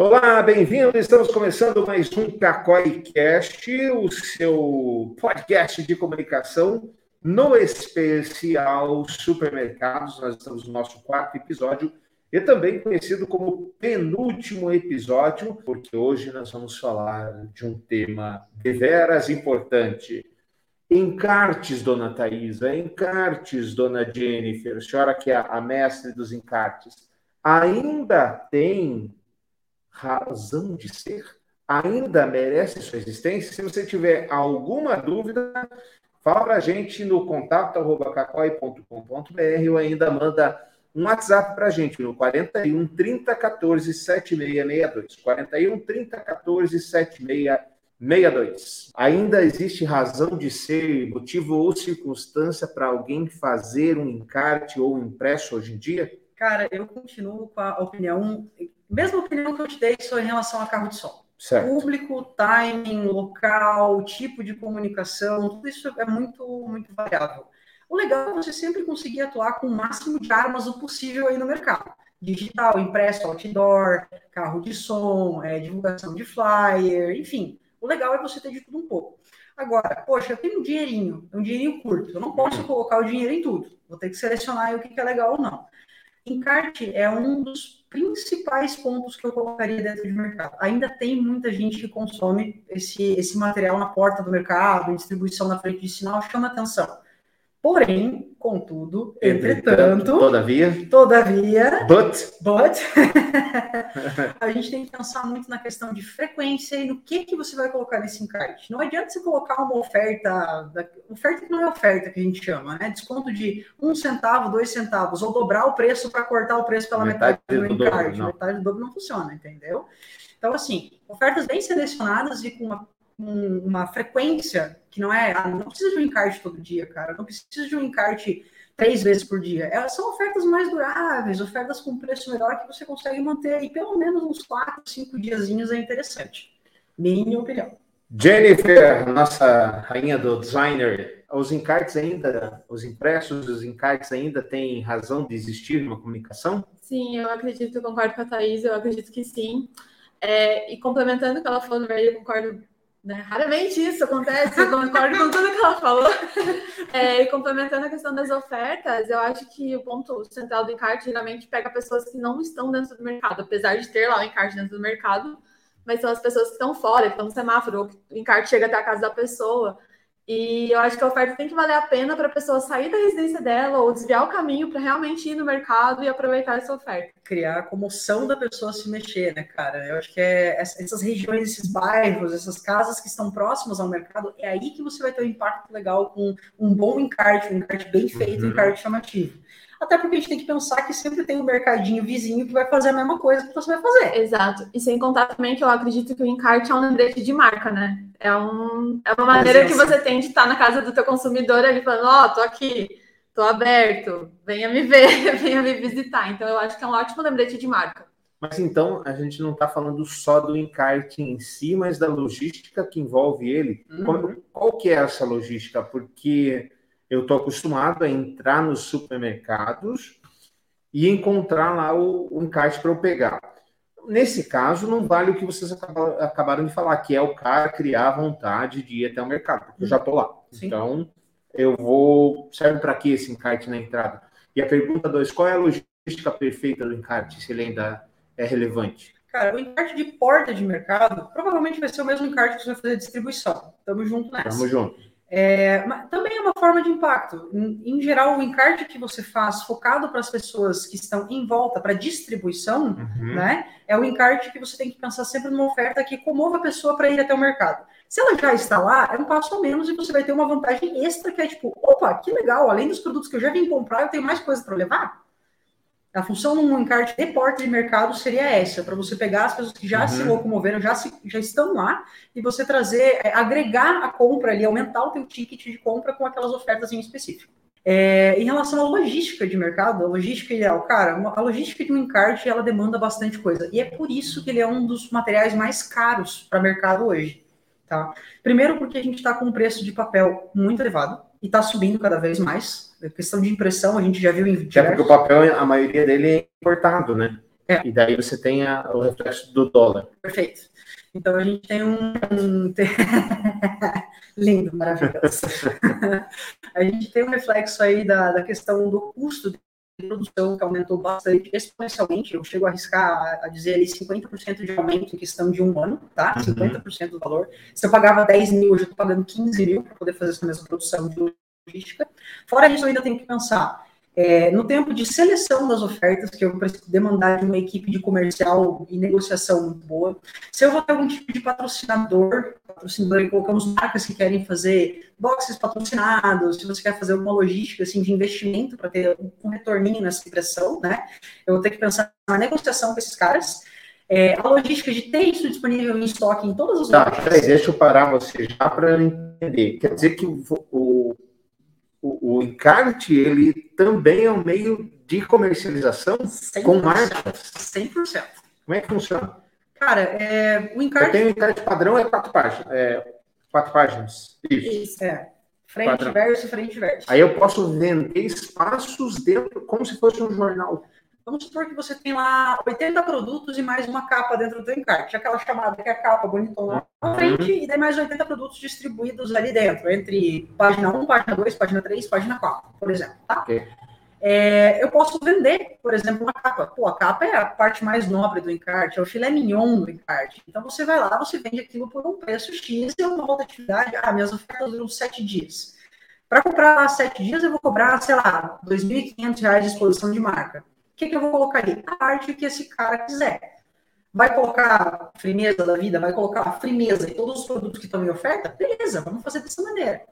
Olá, bem-vindo. Estamos começando mais um Cacói Cast, o seu podcast de comunicação no especial Supermercados. Nós estamos no nosso quarto episódio e também conhecido como penúltimo episódio, porque hoje nós vamos falar de um tema deveras importante. Encartes, dona Thaisa, encartes, dona Jennifer, a senhora que é a mestre dos encartes, ainda tem razão de ser? Ainda merece sua existência? Se você tiver alguma dúvida, fala para a gente no contato cacoi.com.br ou ainda manda um WhatsApp para a gente no 41 30 14 7662. 41 30 14 7662. Ainda existe razão de ser, motivo ou circunstância para alguém fazer um encarte ou um impresso hoje em dia? Cara, eu continuo com a opinião, mesma opinião que eu te dei só em relação a carro de som. Certo. Público, timing, local, tipo de comunicação, tudo isso é muito, muito variável. O legal é você sempre conseguir atuar com o máximo de armas o possível aí no mercado. Digital, impresso, outdoor, carro de som, é, divulgação de flyer, enfim. O legal é você ter de tudo um pouco. Agora, poxa, eu tenho um dinheirinho, um dinheirinho curto, eu não posso colocar o dinheiro em tudo. Vou ter que selecionar o que é legal ou não. Encarte é um dos principais pontos que eu colocaria dentro de mercado. Ainda tem muita gente que consome esse, esse material na porta do mercado, em distribuição na frente de sinal, chama atenção. Porém, contudo, entretanto, todavia, todavia, but, but a gente tem que pensar muito na questão de frequência e no que que você vai colocar nesse encarte. Não adianta você colocar uma oferta, oferta que não é oferta que a gente chama, né? Desconto de um centavo, dois centavos, ou dobrar o preço para cortar o preço pela metade, metade do, do encarte. Dobro, metade do dobro não funciona, entendeu? Então, assim, ofertas bem selecionadas e com uma um, uma frequência que não é. Ah, não precisa de um encarte todo dia, cara. Não precisa de um encarte três vezes por dia. Elas são ofertas mais duráveis, ofertas com preço melhor que você consegue manter aí pelo menos uns quatro, cinco diazinhos é interessante. Minha opinião. Jennifer, nossa rainha do designer, os encartes ainda, os impressos, os encartes ainda têm razão de existir numa comunicação? Sim, eu acredito, eu concordo com a Thaís, eu acredito que sim. É, e complementando o que ela falou, eu concordo né? Raramente isso acontece, eu concordo com tudo que ela falou. É, e complementando a questão das ofertas, eu acho que o ponto central do encarte geralmente pega pessoas que não estão dentro do mercado, apesar de ter lá o encarte dentro do mercado, mas são as pessoas que estão fora, que estão no semáforo, ou que o encarte chega até a casa da pessoa. E eu acho que a oferta tem que valer a pena para a pessoa sair da residência dela ou desviar o caminho para realmente ir no mercado e aproveitar essa oferta. Criar a comoção da pessoa se mexer, né, cara? Eu acho que é essas regiões, esses bairros, essas casas que estão próximas ao mercado, é aí que você vai ter um impacto legal com um bom encarte, um encarte bem feito, uhum. um encarte chamativo. Até porque a gente tem que pensar que sempre tem um mercadinho vizinho que vai fazer a mesma coisa que você vai fazer. Exato. E sem contar também que eu acredito que o encarte é um lembrete de marca, né? É, um, é uma maneira que você tem de estar na casa do teu consumidor ali falando, ó, oh, tô aqui, tô aberto, venha me ver, venha me visitar. Então eu acho que é um ótimo lembrete de marca. Mas então a gente não está falando só do encarte em si, mas da logística que envolve ele. Uhum. Qual, qual que é essa logística? Porque eu estou acostumado a entrar nos supermercados e encontrar lá o, o encarte para eu pegar. Nesse caso, não vale o que vocês acabaram de falar, que é o cara criar a vontade de ir até o mercado, porque eu já estou lá. Sim. Então, eu vou. Serve para que esse encarte na entrada? E a pergunta dois: qual é a logística perfeita do encarte, se ele ainda é relevante? Cara, o encarte de porta de mercado provavelmente vai ser o mesmo encarte que você vai fazer distribuição. Tamo junto nessa. Tamo junto. É, também é uma forma de impacto. Em, em, geral, o encarte que você faz focado para as pessoas que estão em volta, para distribuição, uhum. né? É o encarte que você tem que pensar sempre numa oferta que comova a pessoa para ir até o mercado. Se ela já está lá, é um passo a menos e você vai ter uma vantagem extra que é tipo, opa, que legal, além dos produtos que eu já vim comprar, eu tenho mais coisa para levar. A função num encarte de porta de mercado seria essa, para você pegar as pessoas que já uhum. se locomoveram, já, se, já estão lá, e você trazer, é, agregar a compra ali, aumentar o teu ticket de compra com aquelas ofertas em específico. É, em relação à logística de mercado, a logística ideal, cara, a logística de um encarte, ela demanda bastante coisa, e é por isso que ele é um dos materiais mais caros para mercado hoje, tá? Primeiro porque a gente está com um preço de papel muito elevado, e está subindo cada vez mais, a questão de impressão, a gente já viu em diversos... É porque o papel, a maioria dele é importado, né? É. E daí você tem a, o reflexo do dólar. Perfeito. Então a gente tem um. um... Lindo, maravilhoso. a gente tem um reflexo aí da, da questão do custo de produção que aumentou bastante, exponencialmente. Eu chego a arriscar a dizer ali 50% de aumento em questão de um ano, tá? Uhum. 50% do valor. Se eu pagava 10 mil, hoje eu estou pagando 15 mil para poder fazer essa mesma produção de logística. Fora isso, ainda tenho que pensar é, no tempo de seleção das ofertas, que eu preciso demandar de uma equipe de comercial e negociação muito boa, se eu vou ter algum tipo de patrocinador, patrocinador, colocamos marcas que querem fazer boxes patrocinados, se você quer fazer uma logística assim, de investimento para ter um retorninho nessa impressão, né? Eu vou ter que pensar na negociação com esses caras. É, a logística de ter isso disponível em estoque em todas as tá, Peraí, deixa eu parar você já para entender. Quer dizer que o o, o encarte, ele também é um meio de comercialização 100%, com marcas. 100%. Como é que funciona? Cara, é, o encarte... Eu tenho um encarte padrão, é quatro páginas. É, quatro páginas. Isso. Isso é. Frente, padrão. verso, frente, verso. Aí eu posso vender espaços dentro, como se fosse um jornal. Vamos supor que você tem lá 80 produtos e mais uma capa dentro do encarte. Aquela chamada que é a capa bonitona na frente uhum. e daí mais 80 produtos distribuídos ali dentro, entre página 1, página 2, página 3, página 4, por exemplo. Tá? Okay. É, eu posso vender, por exemplo, uma capa. Pô, a capa é a parte mais nobre do encarte, é o filé mignon do encarte. Então você vai lá, você vende aquilo por um preço X e uma outra atividade. Ah, minhas ofertas duram 7 dias. Para comprar lá 7 dias, eu vou cobrar, sei lá, R$ 2.500 de exposição de marca que, que eu vou colocar ali? A parte que esse cara quiser. Vai colocar firmeza da vida, vai colocar firmeza em todos os produtos que estão em oferta? Beleza, vamos fazer dessa maneira.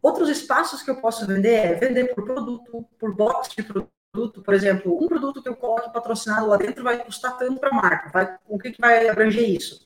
Outros espaços que eu posso vender é vender por produto, por box de produto. Por exemplo, um produto que eu coloque patrocinado lá dentro vai custar tanto para a marca. Vai, o que, que vai abranger isso?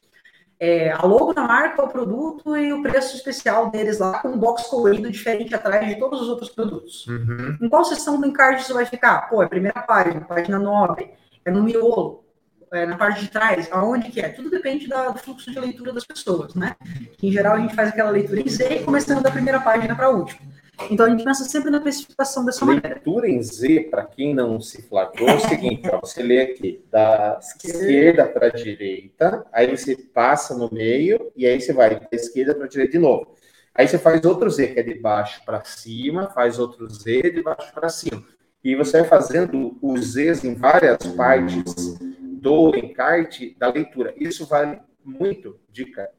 É, a logo da marca, o produto e o preço especial deles lá, com um box colorido diferente atrás de todos os outros produtos. Uhum. Em qual seção do encarte isso vai ficar? Pô, é primeira página, página 9, é no miolo, é na parte de trás, aonde que é? Tudo depende da, do fluxo de leitura das pessoas, né? Em geral, a gente faz aquela leitura em Z, começando da primeira página para a última. Então a gente pensa sempre na especificação dessa Leitura maneira. Leitura em Z, para quem não se flagrou, é o seguinte: ó, você lê aqui da esquerda para a direita, aí você passa no meio, e aí você vai da esquerda para a direita de novo. Aí você faz outro Z, que é de baixo para cima, faz outro Z de baixo para cima. E você vai fazendo os Zs em várias partes do encarte da leitura. Isso vale muito, dica,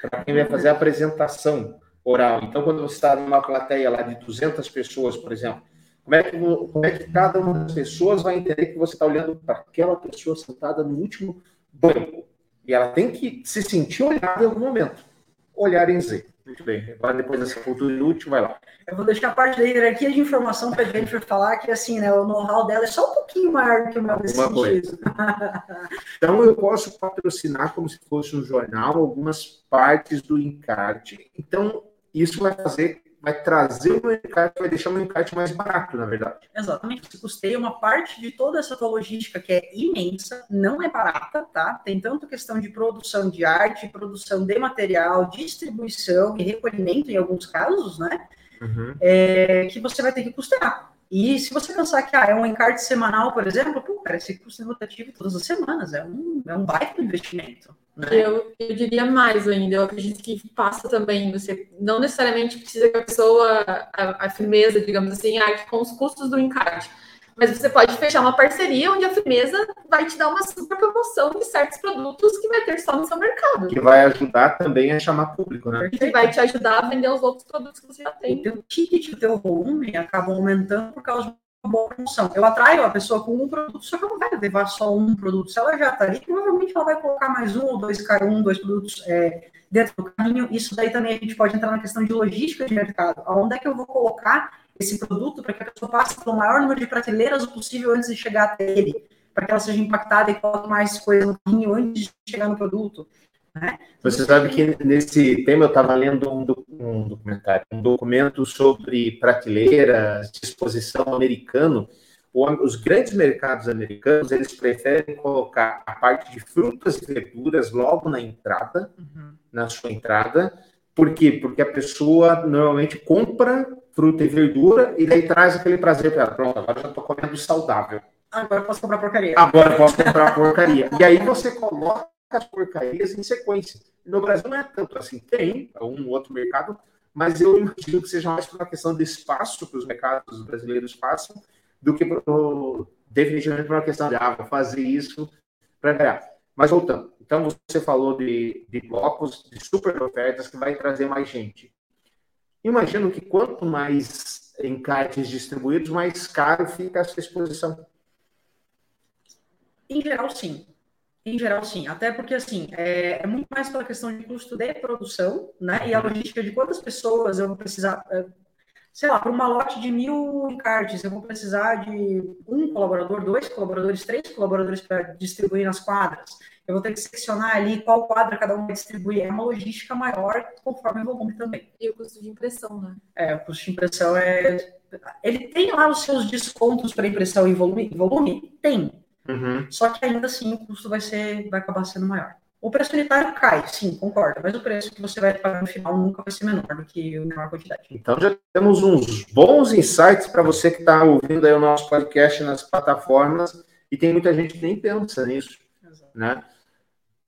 para quem vai fazer a apresentação oral. Então, quando você está numa plateia lá de 200 pessoas, por exemplo, como é que, como é que cada uma das pessoas vai entender que você está olhando para aquela pessoa sentada no último banco? E ela tem que se sentir olhada em algum momento. Olhar em Z. Muito bem. Agora, depois dessa cultura inútil, vai lá. Eu vou deixar a parte da hierarquia de informação para a Jennifer falar que, assim, né, o know-how dela é só um pouquinho maior que o meu nesse sentido. então, eu posso patrocinar como se fosse um jornal algumas partes do encarte. Então, isso vai fazer, vai trazer o meu encarte, vai deixar o meu encarte mais barato, na verdade. Exatamente. Você custeia uma parte de toda essa tua logística que é imensa, não é barata, tá? Tem tanto questão de produção de arte, produção de material, distribuição e recolhimento em alguns casos, né? Uhum. É, que você vai ter que custear. E se você pensar que ah, é um encarte semanal, por exemplo, pô, cara, esse custo é rotativo todas as semanas, é um, é um baita investimento. Né? Eu, eu diria mais ainda, eu acredito que passa também, você não necessariamente precisa que a pessoa, a, a firmeza, digamos assim, arque com os custos do encarte mas você pode fechar uma parceria onde a firmeza vai te dar uma super promoção de certos produtos que vai ter só no seu mercado. Que vai ajudar também a chamar público, né? Que vai te ajudar a vender os outros produtos que você já tem. O teu ticket, o teu volume acaba aumentando por causa boa promoção. Eu atraio a pessoa com um produto, só que ela não vai levar só um produto. Se ela já está ali, provavelmente ela vai colocar mais um dois, um, dois produtos é, dentro do caminho. Isso daí também a gente pode entrar na questão de logística de mercado. Aonde é que eu vou colocar esse produto para que a pessoa passe pelo maior número de prateleiras possível antes de chegar até ele, para que ela seja impactada e coloque mais coisa no caminho antes de chegar no produto. Né? Você sabe que nesse tema eu estava lendo um, um, documentário, um documento sobre prateleiras, disposição americano. Os grandes mercados americanos eles preferem colocar a parte de frutas e verduras logo na entrada, uhum. na sua entrada. Por quê? Porque a pessoa normalmente compra fruta e verdura, e daí traz aquele prazer para ela. Pronto, agora já estou comendo saudável. Agora eu posso comprar porcaria. Agora eu posso comprar porcaria. E aí você coloca as porcarias em sequência. No Brasil não é tanto assim. Tem um outro mercado, mas eu imagino que seja mais por uma questão de espaço que os mercados brasileiros façam do que definitivamente por uma questão de, ah, vou fazer isso para ganhar. Mas voltando. Então, você falou de, de blocos, de super ofertas que vai trazer mais gente. Imagino que quanto mais encartes distribuídos, mais caro fica essa exposição. Em geral, sim. Em geral, sim. Até porque, assim, é, é, muito mais pela questão de custo de produção, né? E a logística de quantas pessoas eu vou precisar. É, sei lá, para uma lote de mil encartes, eu vou precisar de um colaborador, dois colaboradores, três colaboradores para distribuir nas quadras. Eu vou ter que seccionar ali qual quadra cada um vai distribuir. É uma logística maior conforme o volume também. E o custo de impressão, né? É, o custo de impressão é. Ele tem lá os seus descontos para impressão em volume? Volume? Tem. Uhum. Só que ainda assim o custo vai ser, vai acabar sendo maior. O preço unitário cai, sim, concordo, mas o preço que você vai pagar no final nunca vai ser menor do que a menor quantidade. Então já temos uns bons insights para você que está ouvindo aí o nosso podcast nas plataformas e tem muita gente que nem pensa nisso, Exato. né?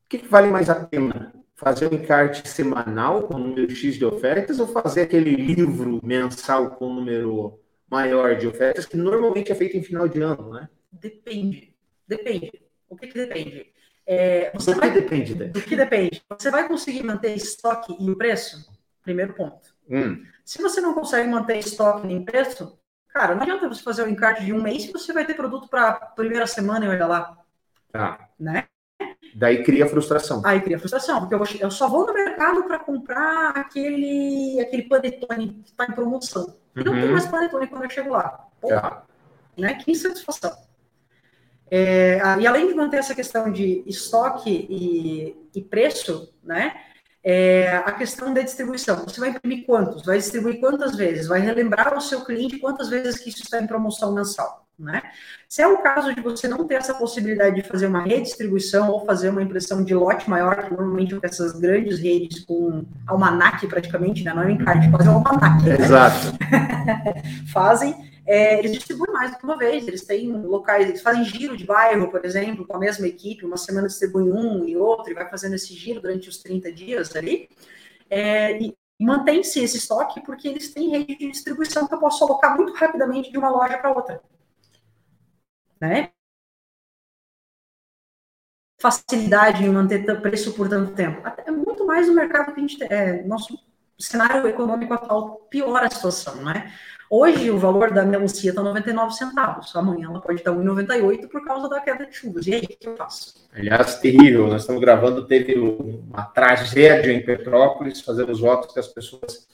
O que, que vale mais a pena? Fazer um encarte semanal com número X de ofertas ou fazer aquele livro mensal com número maior de ofertas que normalmente é feito em final de ano, né? Depende. Depende. O que, que depende? É, você vai, que depende? Né? Do que depende? Você vai conseguir manter estoque e o preço? Primeiro ponto. Hum. Se você não consegue manter estoque nem preço, cara, não adianta você fazer o um encarte de um mês se você vai ter produto para primeira semana e olha lá. Tá. Né? Daí cria frustração. Aí cria frustração, porque eu, vou, eu só vou no mercado para comprar aquele, aquele panetone que está em promoção. E não tem uhum. mais panetone quando eu chego lá. Pô, tá. né? Que insatisfação. É, e além de manter essa questão de estoque e, e preço, né? É, a questão da distribuição. Você vai imprimir quantos? Vai distribuir quantas vezes? Vai relembrar o seu cliente quantas vezes que isso está em promoção mensal, né? Se é o caso de você não ter essa possibilidade de fazer uma redistribuição ou fazer uma impressão de lote maior, que normalmente com essas grandes redes com almanac praticamente, né? Não é um encarte, quase um almanac. Né? Exato. Fazem é, eles distribuem mais do que uma vez, eles têm locais, eles fazem giro de bairro, por exemplo, com a mesma equipe, uma semana distribui um e outro, e vai fazendo esse giro durante os 30 dias ali, é, e mantém-se esse estoque porque eles têm rede de distribuição que eu posso alocar muito rapidamente de uma loja para outra. Né? Facilidade em manter preço por tanto tempo. É muito mais no mercado que a gente tem. É, nosso cenário econômico atual piora a situação, né? Hoje o valor da melancia está 99 centavos, amanhã ela pode estar 1,98 por causa da queda de chuvas. E aí, o que eu faço? Aliás, terrível, nós estamos gravando, teve uma tragédia em Petrópolis, fazemos votos que as pessoas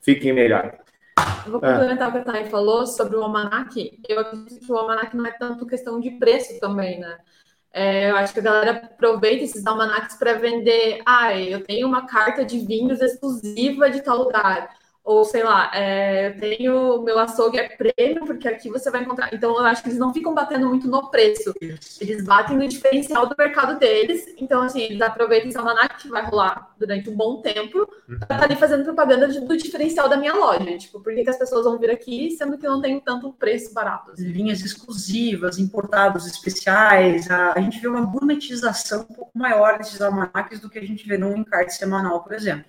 fiquem melhor. Eu vou complementar o que a Thay falou sobre o almanac. Eu acredito que o almanac não é tanto questão de preço também, né? É, eu acho que a galera aproveita esses almanacs para vender. Ah, eu tenho uma carta de vinhos exclusiva de tal lugar ou sei lá, é, eu tenho meu açougue é prêmio, porque aqui você vai encontrar. Então, eu acho que eles não ficam batendo muito no preço. Eles batem no diferencial do mercado deles. Então, assim, eles aproveitam esse almanac que vai rolar durante um bom tempo, uhum. para estar tá ali fazendo propaganda do diferencial da minha loja. Tipo, por que, que as pessoas vão vir aqui, sendo que eu não tenho tanto preço barato? Assim? Linhas exclusivas, importados especiais. A, a gente vê uma gourmetização um pouco maior desses almanacs do que a gente vê num encarte semanal, por exemplo.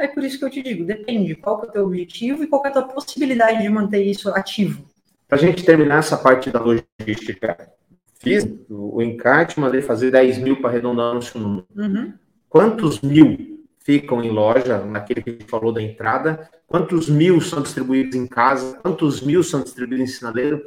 É por isso que eu te digo, depende qual é o teu objetivo e qual é a tua possibilidade de manter isso ativo. Para a gente terminar essa parte da logística, fiz o encarte, mandei fazer 10 mil para arredondar seu número. Uhum. Quantos mil ficam em loja, naquele que a gente falou da entrada? Quantos mil são distribuídos em casa? Quantos mil são distribuídos em sinaleiro?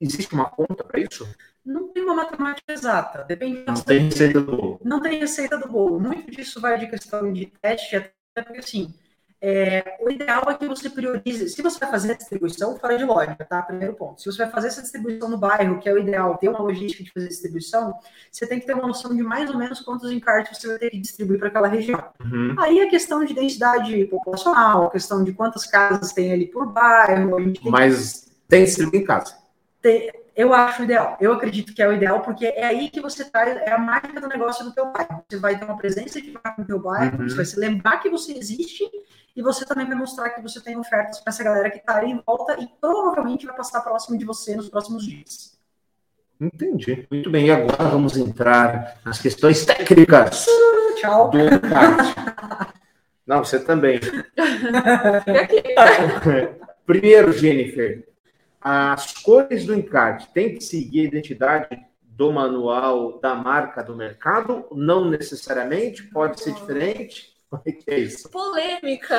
Existe uma conta para isso? Não tem uma matemática exata, depende. Não tem receita do bolo. Não tem receita do bolo. Muito disso vai de questão de teste, porque assim, é, o ideal é que você priorize. Se você vai fazer a distribuição, fora de loja, tá? Primeiro ponto. Se você vai fazer essa distribuição no bairro, que é o ideal, ter uma logística de fazer distribuição, você tem que ter uma noção de mais ou menos quantos encartes você vai ter que distribuir para aquela região. Uhum. Aí a questão de densidade populacional, a questão de quantas casas tem ali por bairro. Mas tem, tem distribuir em casa. Tem, eu acho ideal. Eu acredito que é o ideal, porque é aí que você traz, é a mágica do negócio do teu bairro. Você vai ter uma presença de marca no teu bairro, uhum. você vai se lembrar que você existe e você também vai mostrar que você tem ofertas para essa galera que está ali em volta e provavelmente vai passar próximo de você nos próximos dias. Entendi. Muito bem. E agora vamos entrar nas questões técnicas Tchau. do. Não, você também. Primeiro, Jennifer, as cores do encarte têm que seguir a identidade do manual da marca do mercado? Não necessariamente, pode ser diferente. Como é que é isso? Polêmica!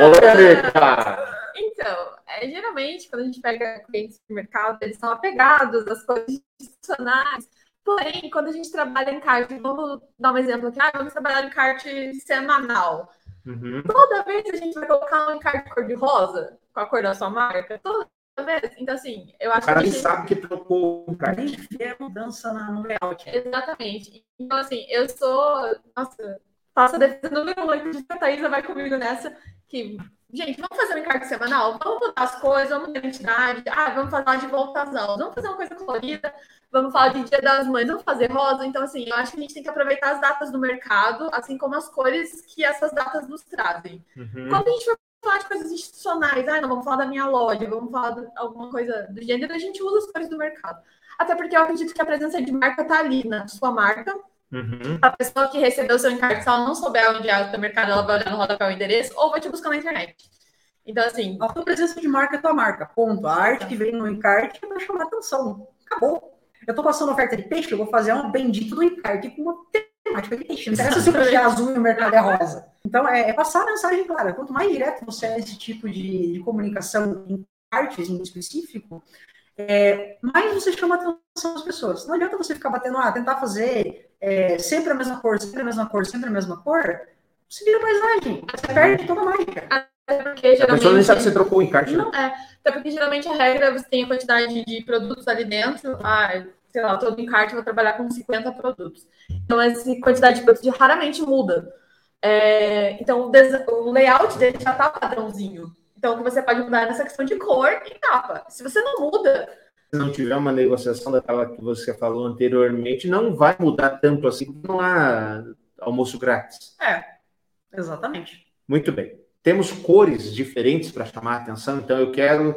Polêmica! Então, é, geralmente, quando a gente pega clientes do mercado, eles são apegados às coisas institucionais. Porém, quando a gente trabalha em carte, vamos dar um exemplo aqui, ah, vamos trabalhar em carte semanal. Uhum. Toda vez a gente vai colocar um encarte cor-de-rosa, com a cor da sua marca, toda vez. Então, assim, eu O acho cara que. gente- sabe que trocou o encarte. Nem vê a mudança na- no layout. Exatamente. Então, assim, eu sou. Nossa, faço a defesa número um. Acredito que a Thaisa vai comigo nessa. Que, gente, vamos fazer um encarte semanal? Vamos mudar as coisas, vamos mudar a identidade. Ah, vamos falar de volta às aulas. Vamos fazer uma coisa colorida. Vamos falar de Dia das Mães. Vamos fazer rosa. Então, assim, eu acho que a gente tem que aproveitar as datas do mercado, assim como as cores que essas datas nos trazem. Uhum. Quando a gente for falar de coisas institucionais, ah, não, vamos falar da minha loja, vamos falar de alguma coisa do gênero, a gente usa as cores do mercado. Até porque eu acredito que a presença de marca está ali na sua marca. Uhum. A pessoa que recebeu o seu encarte, se ela não souber onde é o seu mercado, ela vai olhar no rodapé o endereço ou vai te buscar na internet. Então, assim, A tua presença de marca é tua marca. Ponto. A arte que vem no encarte vai chamar atenção. Acabou. Eu tô passando oferta de peixe, eu vou fazer um bendito do encarte com uma temática de peixe. Não interessa se o peixe é azul e o mercado é rosa. Então, é, é passar a mensagem clara. Quanto mais direto você é esse tipo de, de comunicação em artes em específico, é, mais você chama a atenção das pessoas. Não adianta você ficar batendo, ah, tentar fazer é, sempre a mesma cor, sempre a mesma cor, sempre a mesma cor. Você vira paisagem. Você perde toda a mágica. até porque A pessoa nem geralmente. sabe que você trocou o encarte. né? Não, é. Até porque geralmente a regra você tem a quantidade de produtos ali dentro. Ah, sei lá, todo encarte eu vou trabalhar com 50 produtos. Então, essa quantidade de produtos raramente muda. É, então, o, layout dele já tá padrãozinho. Então, o que você pode mudar é nessa questão de cor e capa. Se você não muda, Se não tiver uma negociação daquela que você falou anteriormente, não vai mudar tanto assim, não há almoço grátis. Exatamente. Muito bem. Temos cores diferentes para chamar a atenção, então eu quero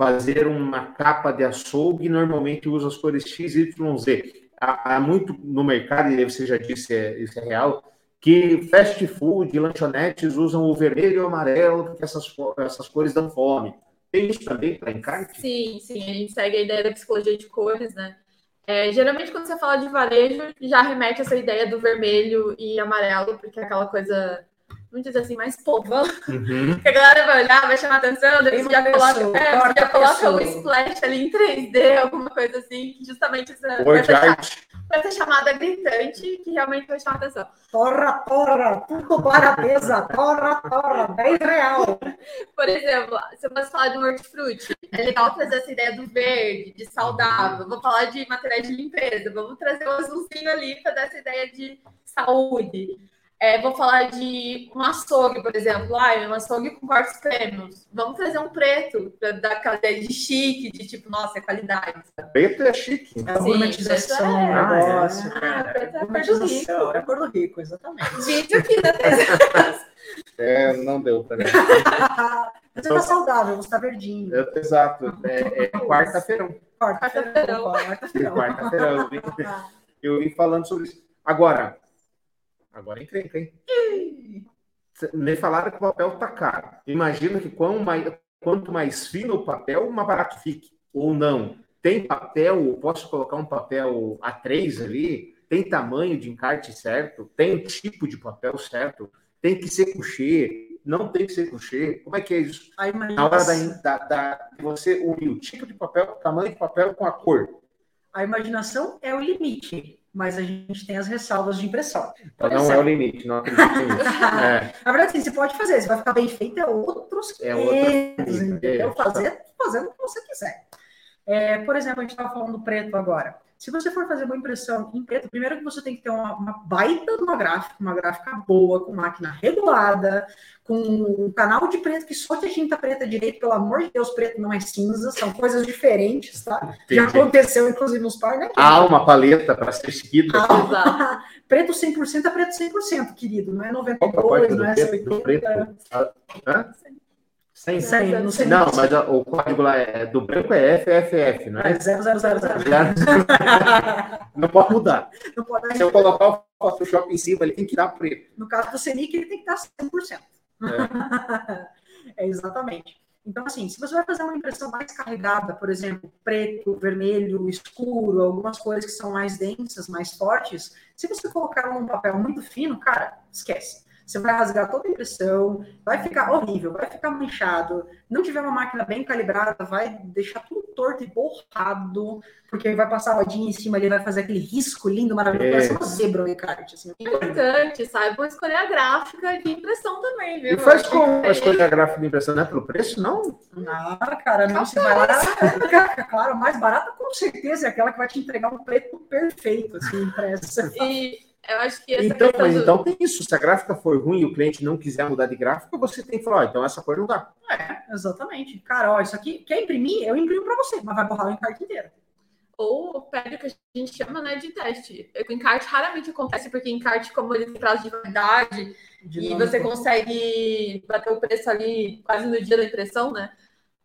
fazer uma capa de açougue, normalmente uso as cores X, Y, Z. Há, há muito no mercado, e você já disse, é, isso é real, que fast food, lanchonetes usam o vermelho e o amarelo, porque essas, essas cores dão fome. Tem isso também para encarte? sim, sim, a gente segue a ideia da psicologia de cores, né? É, geralmente, quando você fala de varejo, já remete essa ideia do vermelho e amarelo, porque é aquela coisa, vamos dizer assim, mais povão. Uhum. Que a galera vai olhar, vai chamar atenção, daí Tem você já coloca, pessoa, é, já coloca o pessoa. splash ali em 3D, alguma coisa assim, que justamente essa, de essa, essa chamada gritante que realmente vai chamar atenção. Torra, torra, tudo para a mesa. Torra, torra, 10 real. Por exemplo, se eu fosse falar de um hortifruti, é legal trazer essa ideia do verde, de saudável. Vou falar de materiais de limpeza, vamos trazer um azulzinho ali para dar essa ideia de saúde. É, vou falar de um açougue, por exemplo. Ah, um açougue com cortes prêmios. Vamos trazer um preto para dar ideia de chique, de tipo, nossa, é qualidade. Preto é chique. É Sim, gourmetização isso é. negócio. Ah, cara. é, é cor do Gourmetização, rico. é cor do rico, exatamente. Vídeo aqui, né? É, não deu para mim. Você tá saudável, você tá verdinho. É, Exato. É, é quarta-feirão. Quarta-feirão. Quarta-feirão. Eu vim- Eu vim falando sobre isso. Agora, agora encrenca, hein? Me falaram que o papel tá caro. Imagina que quão mais, quanto mais fino o papel, mais barato fique. Ou não. Tem papel, posso colocar um papel A3 ali? Tem tamanho de encarte certo? Tem tipo de papel certo? Tem que ser coucher? Não tem que ser coucher? Como é que é isso? Aí, Na hora da, da, da- você unir o tipo de papel, o tamanho de papel com a cor. A imaginação é o limite, mas a gente tem as ressalvas de impressão. Por não é exemplo, o limite, não acredito nisso. É, Na verdade, sim, você pode fazer, se vai ficar bem feito, é outros É outra 500, coisa, entendeu? é. Fazer, fazendo o que você quiser. É, por exemplo, a gente estava falando do preto agora. Se você for fazer uma impressão em preto, primeiro que você tem que ter uma, uma baita de uma gráfica, uma gráfica boa, com máquina regulada, com um canal de preto que só tem tinta preta direito, pelo amor de Deus, preto não é cinza, são coisas diferentes, tá? Já entendi. aconteceu, inclusive, nos par, né? Há uma paleta para ser seguida. Ah, preto 100% é preto 100%, querido. Não é Qual que é a 92, não é preto? Do 80. preto? Ah, Sem, Sem, não sei Não, mas o código lá é do branco é FFF, não é? É 0000. Não pode mudar. Não pode Se eu colocar o Photoshop em cima, ele tem que dar preto. No caso do Senic, ele tem que estar 100%. É. exatamente. Então, assim, se você vai fazer uma impressão mais carregada, por exemplo, preto, vermelho, escuro, algumas cores que são mais densas, mais fortes, se você colocar num papel muito fino, cara, esquece. Você vai rasgar toda a impressão, vai ficar horrível, vai ficar manchado. Não tiver uma máquina bem calibrada, vai deixar tudo torto e borrado, porque vai passar a rodinha em cima ali, vai fazer aquele risco lindo, maravilhoso, parece uma zebra o encarte, assim. Importante, saibam escolher a gráfica de impressão também, viu? E faz como que a escolha gráfica de impressão, não é pelo preço, não? Ah, cara, não, vai lá. Claro, mais barata com certeza é aquela que vai te entregar um preto perfeito, assim, impresso. E eu acho que essa Então, mas do- então tem isso. Se a gráfica for ruim e o cliente não quiser mudar de gráfica, você tem que falar, ó, então essa cor não dá. É, exatamente. Cara, ó, isso aqui, quer imprimir? Eu imprimo pra você, mas vai borrar o encarte inteiro. ou pede o que a gente chama né, de teste. O encarte raramente acontece, porque encarte, como ele tem prazo de validade, De e você consegue bater o preço ali quase no dia da impressão, né?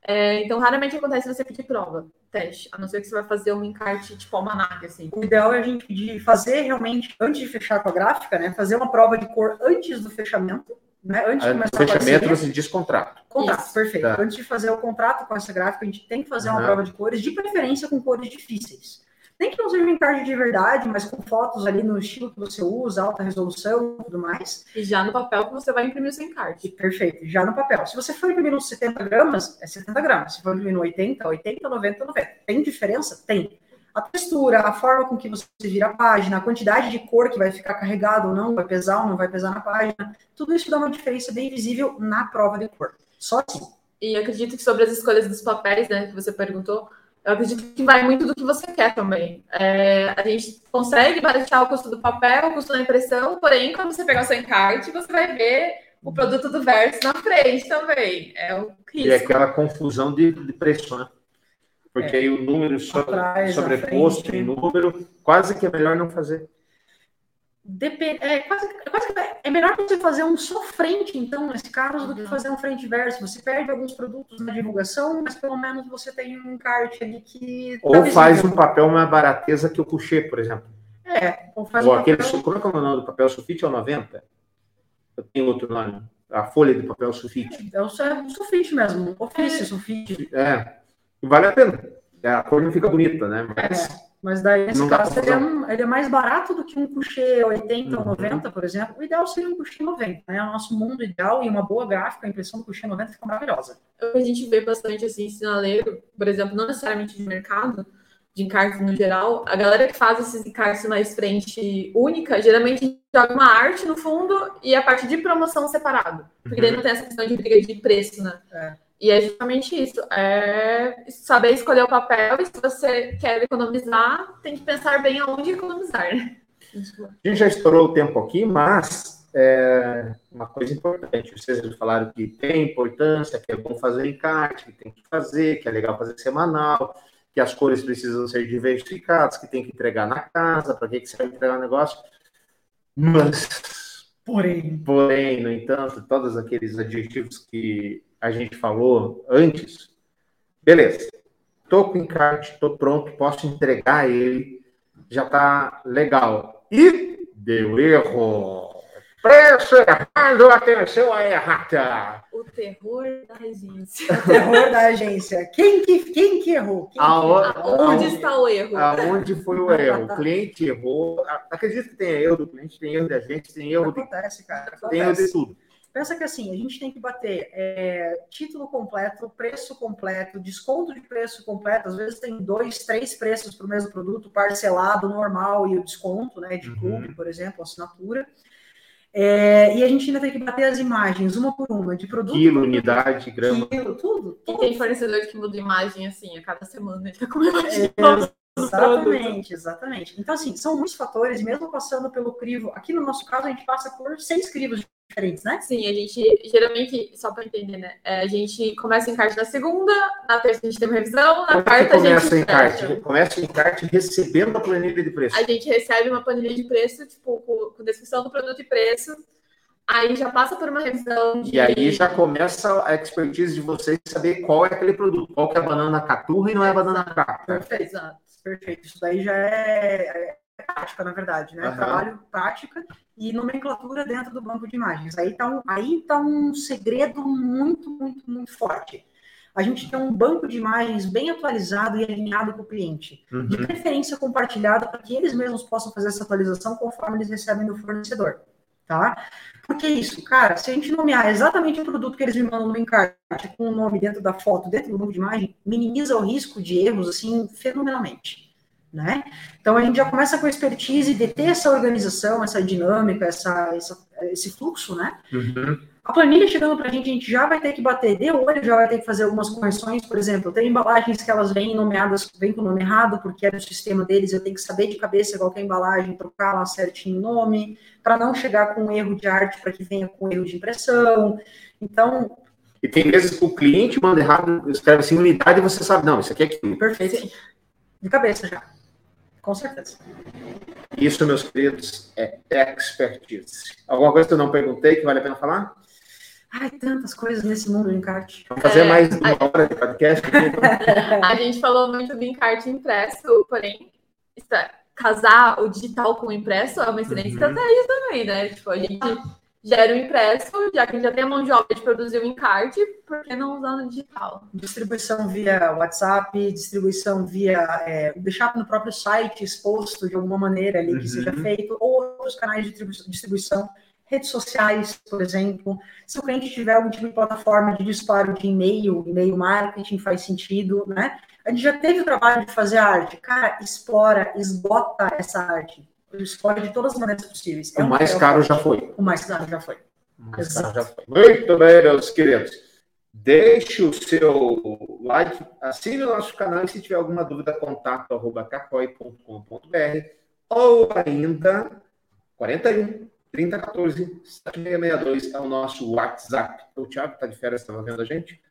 É, então, raramente acontece você pedir prova, teste, a não ser que você vai fazer um encarte tipo almanac, assim. O ideal é a gente pedir, fazer realmente, antes de fechar com a gráfica, né? Fazer uma prova de cor antes do fechamento, né? Antes de começar a fechamento você diz contrato. Contrato, Isso. perfeito. Tá. Antes de fazer o contrato com essa gráfica, a gente tem que fazer uma Aham. prova de cores, de preferência com cores difíceis. Nem que não seja um encarte de verdade, mas com fotos ali no estilo que você usa, alta resolução e tudo mais. E já no papel que você vai imprimir o seu encarte. Perfeito, já no papel. Se você for imprimir nos 70 gramas, é 70 gramas. Se for imprimir no 80, 80, 90, 90. Tem diferença? Tem. A textura, a forma com que você vira a página, a quantidade de cor que vai ficar carregado ou não, vai pesar ou não vai pesar na página, tudo isso dá uma diferença bem visível na prova de cor. Só assim. E acredito que sobre as escolhas dos papéis, né, que você perguntou, eu acredito que vai muito do que você quer também. É, a gente consegue baratear o custo do papel, o custo da impressão, porém, quando você pegar o seu encarte, você vai ver o produto do Verso na frente também. É o E é risco. aquela confusão de, de preço, né? Porque É. aí o número so- Atrás, sobreposto em número, quase que é melhor não fazer. Depende, é, quase, quase é melhor você fazer um só frente, então, nesse caso, do que Uhum. fazer um frente verso. Você perde alguns produtos na divulgação, mas pelo menos você tem um encarte ali que. tá Ou faz visível. um papel mais barateza que o coucher, por exemplo. É, ou faz Ou um aquele, papel- como é que é o nome do papel sulfite? É o 90? Eu tenho outro nome. A folha de papel sulfite. É o su- sulfite mesmo, ofício sulfite. É, vale a pena. É, A cor não fica bonita, né? Mas É, mas daí, nesse Não caso, ele é, um- ele é mais barato do que um coucher 80 ou Uhum. 90, por exemplo. O ideal seria um coucher 90, né? O nosso mundo ideal e uma boa gráfica, a impressão do coucher 90 fica maravilhosa. O que a gente vê bastante assim, sinaleiro, por exemplo, não necessariamente de mercado, de encartes no geral, a galera que faz esses encartes mais frente única, geralmente joga uma arte no fundo e a parte de promoção separado. Porque daí não tem essa questão de briga de preço, né? É. E é justamente isso. É saber escolher o papel e se você quer economizar, tem que pensar bem aonde economizar, né? A gente já estourou o tempo aqui, mas é uma coisa importante. Vocês falaram que tem importância, que é bom fazer encarte, que tem que fazer, que é legal fazer semanal, que as cores precisam ser diversificadas, que tem que entregar na casa, para que, que você vai entregar o negócio. Mas, Porém, porém, no entanto, todos aqueles adjetivos que a gente falou antes, beleza. Tô com o encarte, tô pronto, posso entregar ele, já tá legal. E deu erro. Preço errado, atenção à errata. O terror da regência. o terror da agência. Quem que, quem que errou? Quem que Aonde-? Onde Aonde- está o erro? Aonde foi o erro? O cliente errou. Acredito que tem erro do cliente, tem erro da gente, tem erro de, Acontece, cara. tem erro de Acontece. tudo. Pensa que assim, a gente tem que bater é, título completo, preço completo, desconto de preço completo. Às vezes tem dois, três preços para o mesmo produto, parcelado, normal e o desconto, né? De Uhum. clube, por exemplo, assinatura. É, e a gente ainda tem que bater as imagens, uma por uma, de produto. Quilo, unidade, grama. Quilo, tudo. E tudo. tem fornecedor que muda imagem assim, a cada semana ele tá com É, imagem nova. Exatamente, exatamente. Então, assim, são muitos fatores, e mesmo passando pelo crivo, aqui no nosso caso, a gente passa por seis crivos diferentes, né? Sim, a gente geralmente, só para entender, né? é, a gente começa o encarte na segunda, na terça a gente tem uma revisão, na Como é quarta a começa gente encarte? fecha. Começa o encarte recebendo a planilha de preço. A gente recebe uma planilha de preço, tipo, com, com descrição do produto e preço. Aí já passa por uma revisão de... E aí já começa a expertise de vocês saber qual é aquele produto, qual que é a banana caturra e não é a banana capa. Perfeito, perfeito. Isso daí já é, é prática, na verdade, né? Uhum. Trabalho, prática e nomenclatura dentro do banco de imagens. Aí está um, aí tá um segredo muito, muito, muito forte. A gente tem um banco de imagens bem atualizado e alinhado com o cliente, uhum. de preferência compartilhado para que eles mesmos possam fazer essa atualização conforme eles recebem do fornecedor tá? Porque isso, cara, se a gente nomear exatamente o produto que eles me mandam no encarte com o nome dentro da foto, dentro do banco de imagem, minimiza o risco de erros, assim, fenomenalmente, né? Então, a gente já começa com a expertise de ter essa organização, essa dinâmica, essa, essa esse fluxo, né? Uhum. A planilha chegando para a gente, a gente já vai ter que bater de olho, já vai ter que fazer algumas correções. Por exemplo, tem embalagens que elas vêm nomeadas, vêm com o nome errado, porque é do sistema deles, eu tenho que saber de cabeça qual é a embalagem, trocar lá certinho o nome, para não chegar com um erro de arte, para que venha com erro de impressão. Então. E tem vezes que o cliente manda errado, escreve assim unidade e você sabe, não, isso aqui é aquilo. Perfeito. De cabeça já. Com certeza. Isso, meus queridos, é expertise. Alguma coisa que eu não perguntei que vale a pena falar? Ai, tantas coisas nesse mundo do encarte. Vamos fazer é, mais uma a... hora de podcast. a gente falou muito do encarte impresso, porém, está, casar o digital com o impresso é uma excelente uhum. estratégia também, né? Tipo, a gente gera o impresso, já que já tem a mão de obra de produzir o encarte, por que não usar no digital? Distribuição via WhatsApp, distribuição via é, deixar no próprio site exposto de alguma maneira ali que uhum. seja feito, ou outros canais de distribuição redes sociais, por exemplo. Se o cliente tiver algum tipo de plataforma de disparo de e-mail, e-mail marketing faz sentido, né? A gente já teve o trabalho de fazer arte. Cara, explora, esgota essa arte. Explora de todas as maneiras possíveis. É o mais caro já foi. O mais caro já foi. Mais caro já foi. Muito bem, meus queridos. Deixe o seu like, assine o nosso canal e se tiver alguma dúvida, contato arroba cacoi.com.br ou ainda 41 3014 7662 é o nosso WhatsApp. O Thiago está de férias, estava vendo a gente?